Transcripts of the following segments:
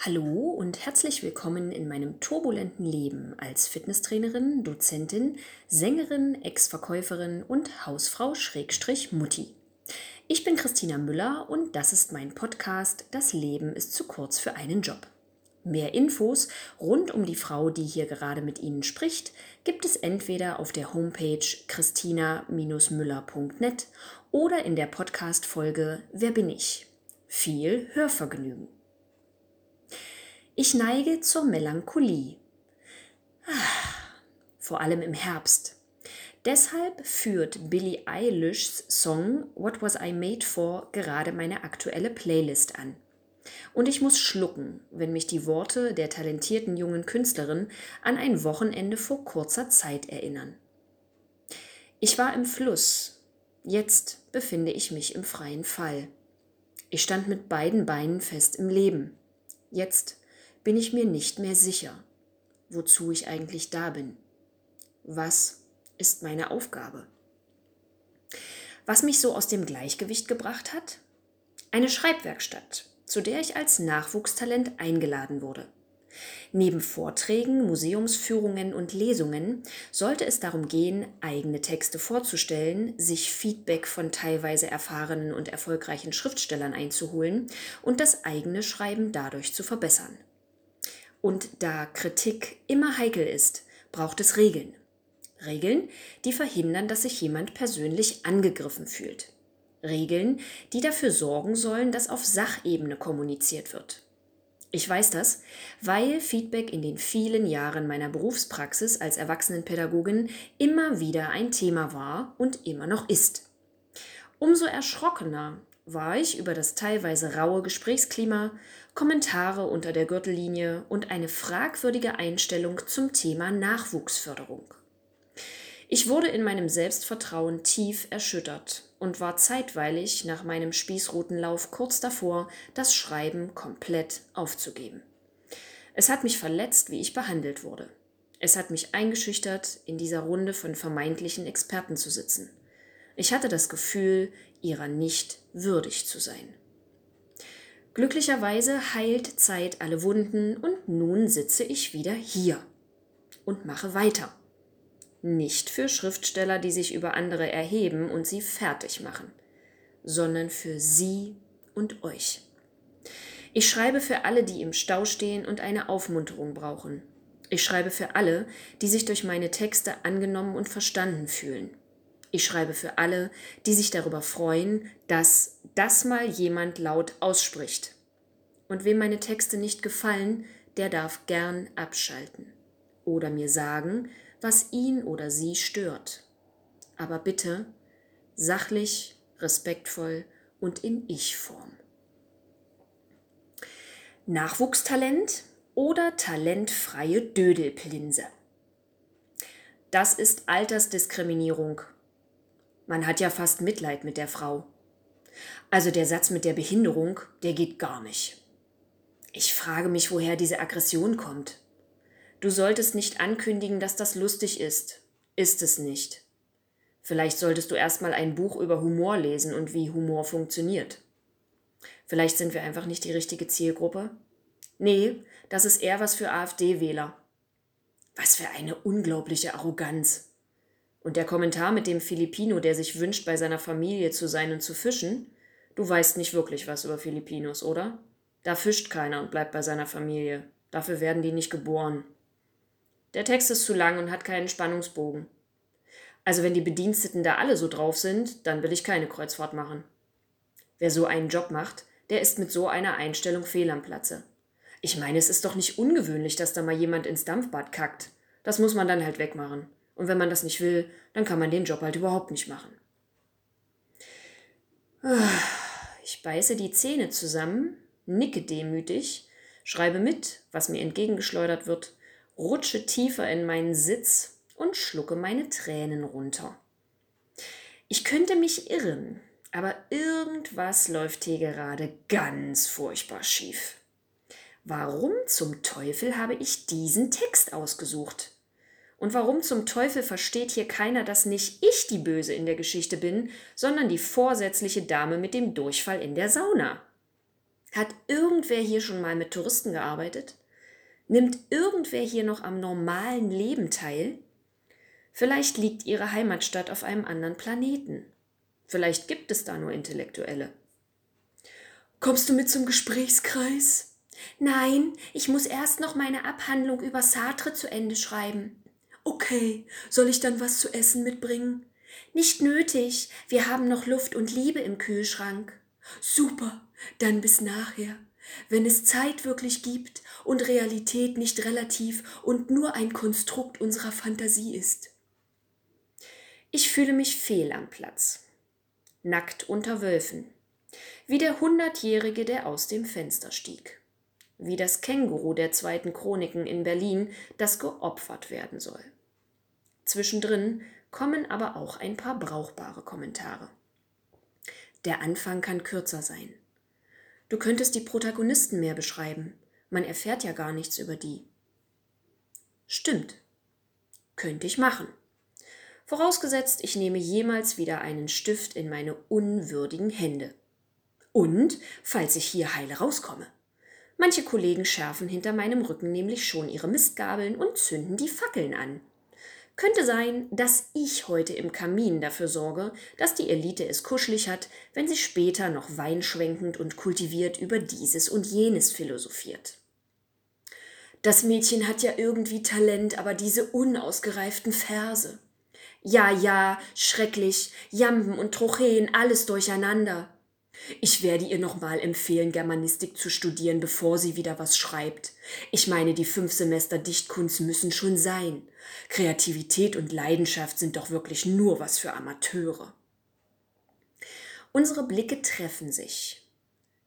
Hallo und herzlich willkommen in meinem turbulenten Leben als Fitnesstrainerin, Dozentin, Sängerin, Ex-Verkäuferin und Hausfrau Schrägstrich Mutti. Ich bin Christina Müller und das ist mein Podcast Das Leben ist zu kurz für einen Job. Mehr Infos rund um die Frau, die hier gerade mit Ihnen spricht, gibt es entweder auf der Homepage christina-müller.net oder in der Podcast-Folge Wer bin ich? Viel Hörvergnügen. Ich neige zur Melancholie. Vor allem im Herbst. Deshalb führt Billie Eilishs Song What Was I Made For gerade meine aktuelle Playlist an. Und ich muss schlucken, wenn mich die Worte der talentierten jungen Künstlerin an ein Wochenende vor kurzer Zeit erinnern. Ich war im Fluss, jetzt befinde ich mich im freien Fall. Ich stand mit beiden Beinen fest im Leben. Jetzt bin ich mir nicht mehr sicher, wozu ich eigentlich da bin. Was ist meine Aufgabe? Was mich so aus dem Gleichgewicht gebracht hat? Eine Schreibwerkstatt, zu der ich als Nachwuchstalent eingeladen wurde. Neben Vorträgen, Museumsführungen und Lesungen sollte es darum gehen, eigene Texte vorzustellen, sich Feedback von teilweise erfahrenen und erfolgreichen Schriftstellern einzuholen und das eigene Schreiben dadurch zu verbessern. Und da Kritik immer heikel ist, braucht es Regeln. Regeln, die verhindern, dass sich jemand persönlich angegriffen fühlt. Regeln, die dafür sorgen sollen, dass auf Sachebene kommuniziert wird. Ich weiß das, weil Feedback in den vielen Jahren meiner Berufspraxis als Erwachsenenpädagogin immer wieder ein Thema war und immer noch ist. Umso erschrockener war ich über das teilweise raue Gesprächsklima, Kommentare unter der Gürtellinie und eine fragwürdige Einstellung zum Thema Nachwuchsförderung. Ich wurde in meinem Selbstvertrauen tief erschüttert und war zeitweilig nach meinem Spießrutenlauf kurz davor, das Schreiben komplett aufzugeben. Es hat mich verletzt, wie ich behandelt wurde. Es hat mich eingeschüchtert, in dieser Runde von vermeintlichen Experten zu sitzen. Ich hatte das Gefühl, ihrer nicht würdig zu sein. Glücklicherweise heilt Zeit alle Wunden und nun sitze ich wieder hier und mache weiter. Nicht für Schriftsteller, die sich über andere erheben und sie fertig machen, sondern für Sie und euch. Ich schreibe für alle, die im Stau stehen und eine Aufmunterung brauchen. Ich schreibe für alle, die sich durch meine Texte angenommen und verstanden fühlen. Ich schreibe für alle, die sich darüber freuen, dass das mal jemand laut ausspricht. Und wem meine Texte nicht gefallen, der darf gern abschalten oder mir sagen, was ihn oder sie stört. Aber bitte sachlich, respektvoll und in Ich-Form. Nachwuchstalent oder talentfreie Dödelplinse. Das ist Altersdiskriminierung man hat ja fast Mitleid mit der Frau. Also der Satz mit der Behinderung, der geht gar nicht. Ich frage mich, woher diese Aggression kommt. Du solltest nicht ankündigen, dass das lustig ist. Ist es nicht. Vielleicht solltest du erstmal ein Buch über Humor lesen und wie Humor funktioniert. Vielleicht sind wir einfach nicht die richtige Zielgruppe. Nee, das ist eher was für AfD-Wähler. Was für eine unglaubliche Arroganz. Und der Kommentar mit dem Filipino, der sich wünscht, bei seiner Familie zu sein und zu fischen, du weißt nicht wirklich was über Filipinos, oder? Da fischt keiner und bleibt bei seiner Familie. Dafür werden die nicht geboren. Der Text ist zu lang und hat keinen Spannungsbogen. Also wenn die Bediensteten da alle so drauf sind, dann will ich keine Kreuzfahrt machen. Wer so einen Job macht, der ist mit so einer Einstellung fehl am Platze. Ich meine, es ist doch nicht ungewöhnlich, dass da mal jemand ins Dampfbad kackt. Das muss man dann halt wegmachen. Und wenn man das nicht will, dann kann man den Job halt überhaupt nicht machen. Ich beiße die Zähne zusammen, nicke demütig, schreibe mit, was mir entgegengeschleudert wird, rutsche tiefer in meinen Sitz und schlucke meine Tränen runter. Ich könnte mich irren, aber irgendwas läuft hier gerade ganz furchtbar schief. Warum zum Teufel habe ich diesen Text ausgesucht? Und warum zum Teufel versteht hier keiner, dass nicht ich die Böse in der Geschichte bin, sondern die vorsätzliche Dame mit dem Durchfall in der Sauna? Hat irgendwer hier schon mal mit Touristen gearbeitet? Nimmt irgendwer hier noch am normalen Leben teil? Vielleicht liegt ihre Heimatstadt auf einem anderen Planeten. Vielleicht gibt es da nur Intellektuelle. Kommst du mit zum Gesprächskreis? Nein, ich muss erst noch meine Abhandlung über Sartre zu Ende schreiben. Okay, soll ich dann was zu essen mitbringen? Nicht nötig, wir haben noch Luft und Liebe im Kühlschrank. Super, dann bis nachher. Wenn es Zeit wirklich gibt und Realität nicht relativ und nur ein Konstrukt unserer Fantasie ist. Ich fühle mich fehl am Platz. Nackt unter Wölfen. Wie der Hundertjährige, der aus dem Fenster stieg. Wie das Känguru der zweiten Chroniken in Berlin, das geopfert werden soll. Zwischendrin kommen aber auch ein paar brauchbare Kommentare. Der Anfang kann kürzer sein. Du könntest die Protagonisten mehr beschreiben. Man erfährt ja gar nichts über die. Stimmt. Könnte ich machen. Vorausgesetzt, ich nehme jemals wieder einen Stift in meine unwürdigen Hände. Und falls ich hier heile rauskomme. Manche Kollegen schärfen hinter meinem Rücken nämlich schon ihre Mistgabeln und zünden die Fackeln an. Könnte sein, dass ich heute im Kamin dafür sorge, dass die Elite es kuschelig hat, wenn sie später noch weinschwenkend und kultiviert über dieses und jenes philosophiert. Das Mädchen hat ja irgendwie Talent, aber diese unausgereiften Verse. Ja, ja, schrecklich, Jamben und Trocheen, alles durcheinander. Ich werde ihr nochmal empfehlen, Germanistik zu studieren, bevor sie wieder was schreibt. Ich meine, die fünf Semester Dichtkunst müssen schon sein. Kreativität und Leidenschaft sind doch wirklich nur was für Amateure. Unsere Blicke treffen sich.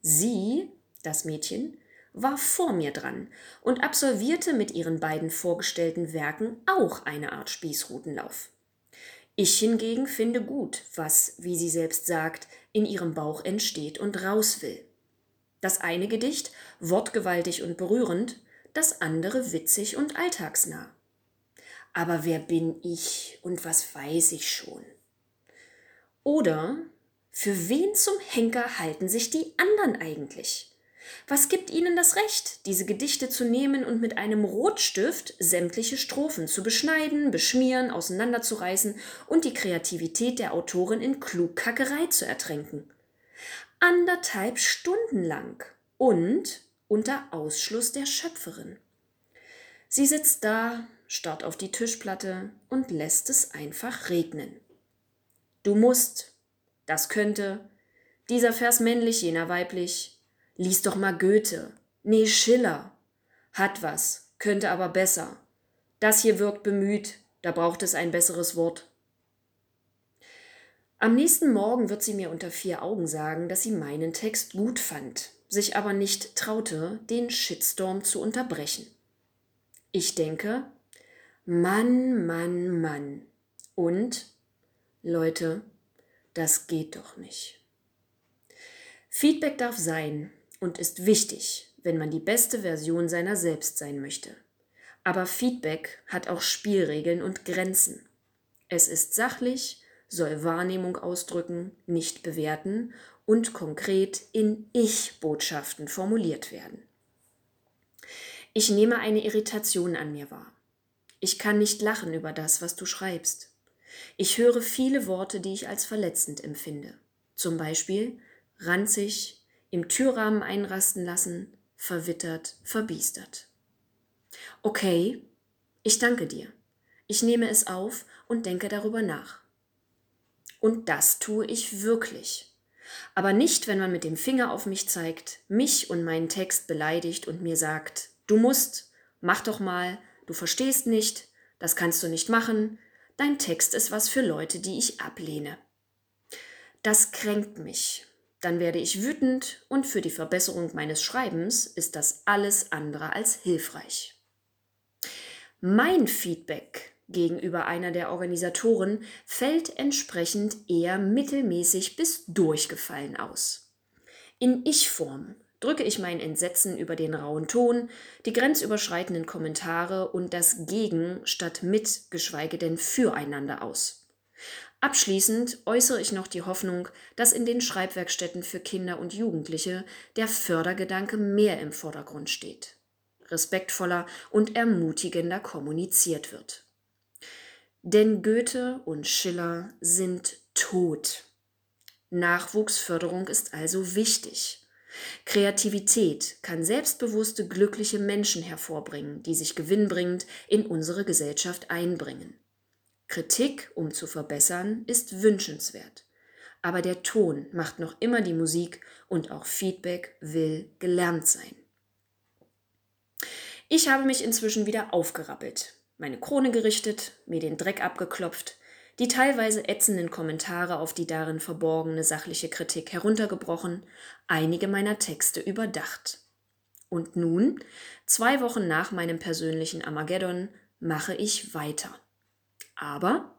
Sie, das Mädchen, war vor mir dran und absolvierte mit ihren beiden vorgestellten Werken auch eine Art Spießrutenlauf. Ich hingegen finde gut, was, wie sie selbst sagt, in ihrem Bauch entsteht und raus will. Das eine Gedicht wortgewaltig und berührend, das andere witzig und alltagsnah. Aber wer bin ich und was weiß ich schon? Oder für wen zum Henker halten sich die anderen eigentlich? Was gibt ihnen das Recht, diese Gedichte zu nehmen und mit einem Rotstift sämtliche Strophen zu beschneiden, beschmieren, auseinanderzureißen und die Kreativität der Autorin in Klugkackerei zu ertränken? Anderthalb Stunden lang und unter Ausschluss der Schöpferin. Sie sitzt da, starrt auf die Tischplatte und lässt es einfach regnen. Du musst, das könnte, dieser Vers männlich, jener weiblich, Lies doch mal Goethe. Nee, Schiller. Hat was, könnte aber besser. Das hier wirkt bemüht, da braucht es ein besseres Wort. Am nächsten Morgen wird sie mir unter vier Augen sagen, dass sie meinen Text gut fand, sich aber nicht traute, den Shitstorm zu unterbrechen. Ich denke, Mann, Mann, Mann. Und, Leute, das geht doch nicht. Feedback darf sein, und ist wichtig, wenn man die beste Version seiner selbst sein möchte. Aber Feedback hat auch Spielregeln und Grenzen. Es ist sachlich, soll Wahrnehmung ausdrücken, nicht bewerten und konkret in Ich-Botschaften formuliert werden. Ich nehme eine Irritation an mir wahr. Ich kann nicht lachen über das, was du schreibst. Ich höre viele Worte, die ich als verletzend empfinde. Zum Beispiel ranzig, im Türrahmen einrasten lassen, verwittert, verbiestert. Okay, ich danke dir. Ich nehme es auf und denke darüber nach. Und das tue ich wirklich. Aber nicht, wenn man mit dem Finger auf mich zeigt, mich und meinen Text beleidigt und mir sagt, du musst, mach doch mal, du verstehst nicht, das kannst du nicht machen, dein Text ist was für Leute, die ich ablehne. Das kränkt mich dann werde ich wütend und für die Verbesserung meines Schreibens ist das alles andere als hilfreich. Mein Feedback gegenüber einer der Organisatoren fällt entsprechend eher mittelmäßig bis durchgefallen aus. In Ich-Form drücke ich mein Entsetzen über den rauen Ton, die grenzüberschreitenden Kommentare und das Gegen statt mit, geschweige denn füreinander aus. Abschließend äußere ich noch die Hoffnung, dass in den Schreibwerkstätten für Kinder und Jugendliche der Fördergedanke mehr im Vordergrund steht, respektvoller und ermutigender kommuniziert wird. Denn Goethe und Schiller sind tot. Nachwuchsförderung ist also wichtig. Kreativität kann selbstbewusste, glückliche Menschen hervorbringen, die sich gewinnbringend in unsere Gesellschaft einbringen. Kritik, um zu verbessern, ist wünschenswert. Aber der Ton macht noch immer die Musik und auch Feedback will gelernt sein. Ich habe mich inzwischen wieder aufgerappelt, meine Krone gerichtet, mir den Dreck abgeklopft, die teilweise ätzenden Kommentare auf die darin verborgene sachliche Kritik heruntergebrochen, einige meiner Texte überdacht. Und nun, zwei Wochen nach meinem persönlichen Armageddon, mache ich weiter. Aber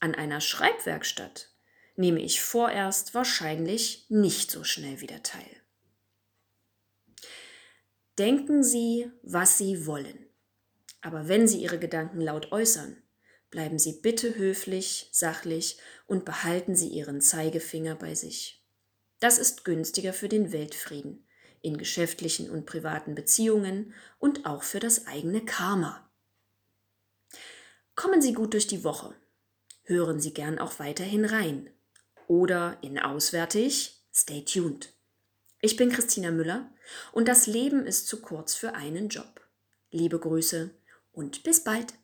an einer Schreibwerkstatt nehme ich vorerst wahrscheinlich nicht so schnell wieder teil. Denken Sie, was Sie wollen. Aber wenn Sie Ihre Gedanken laut äußern, bleiben Sie bitte höflich, sachlich und behalten Sie Ihren Zeigefinger bei sich. Das ist günstiger für den Weltfrieden, in geschäftlichen und privaten Beziehungen und auch für das eigene Karma. Kommen Sie gut durch die Woche. Hören Sie gern auch weiterhin rein. Oder in Auswärtig, stay tuned. Ich bin Christina Müller und das Leben ist zu kurz für einen Job. Liebe Grüße und bis bald.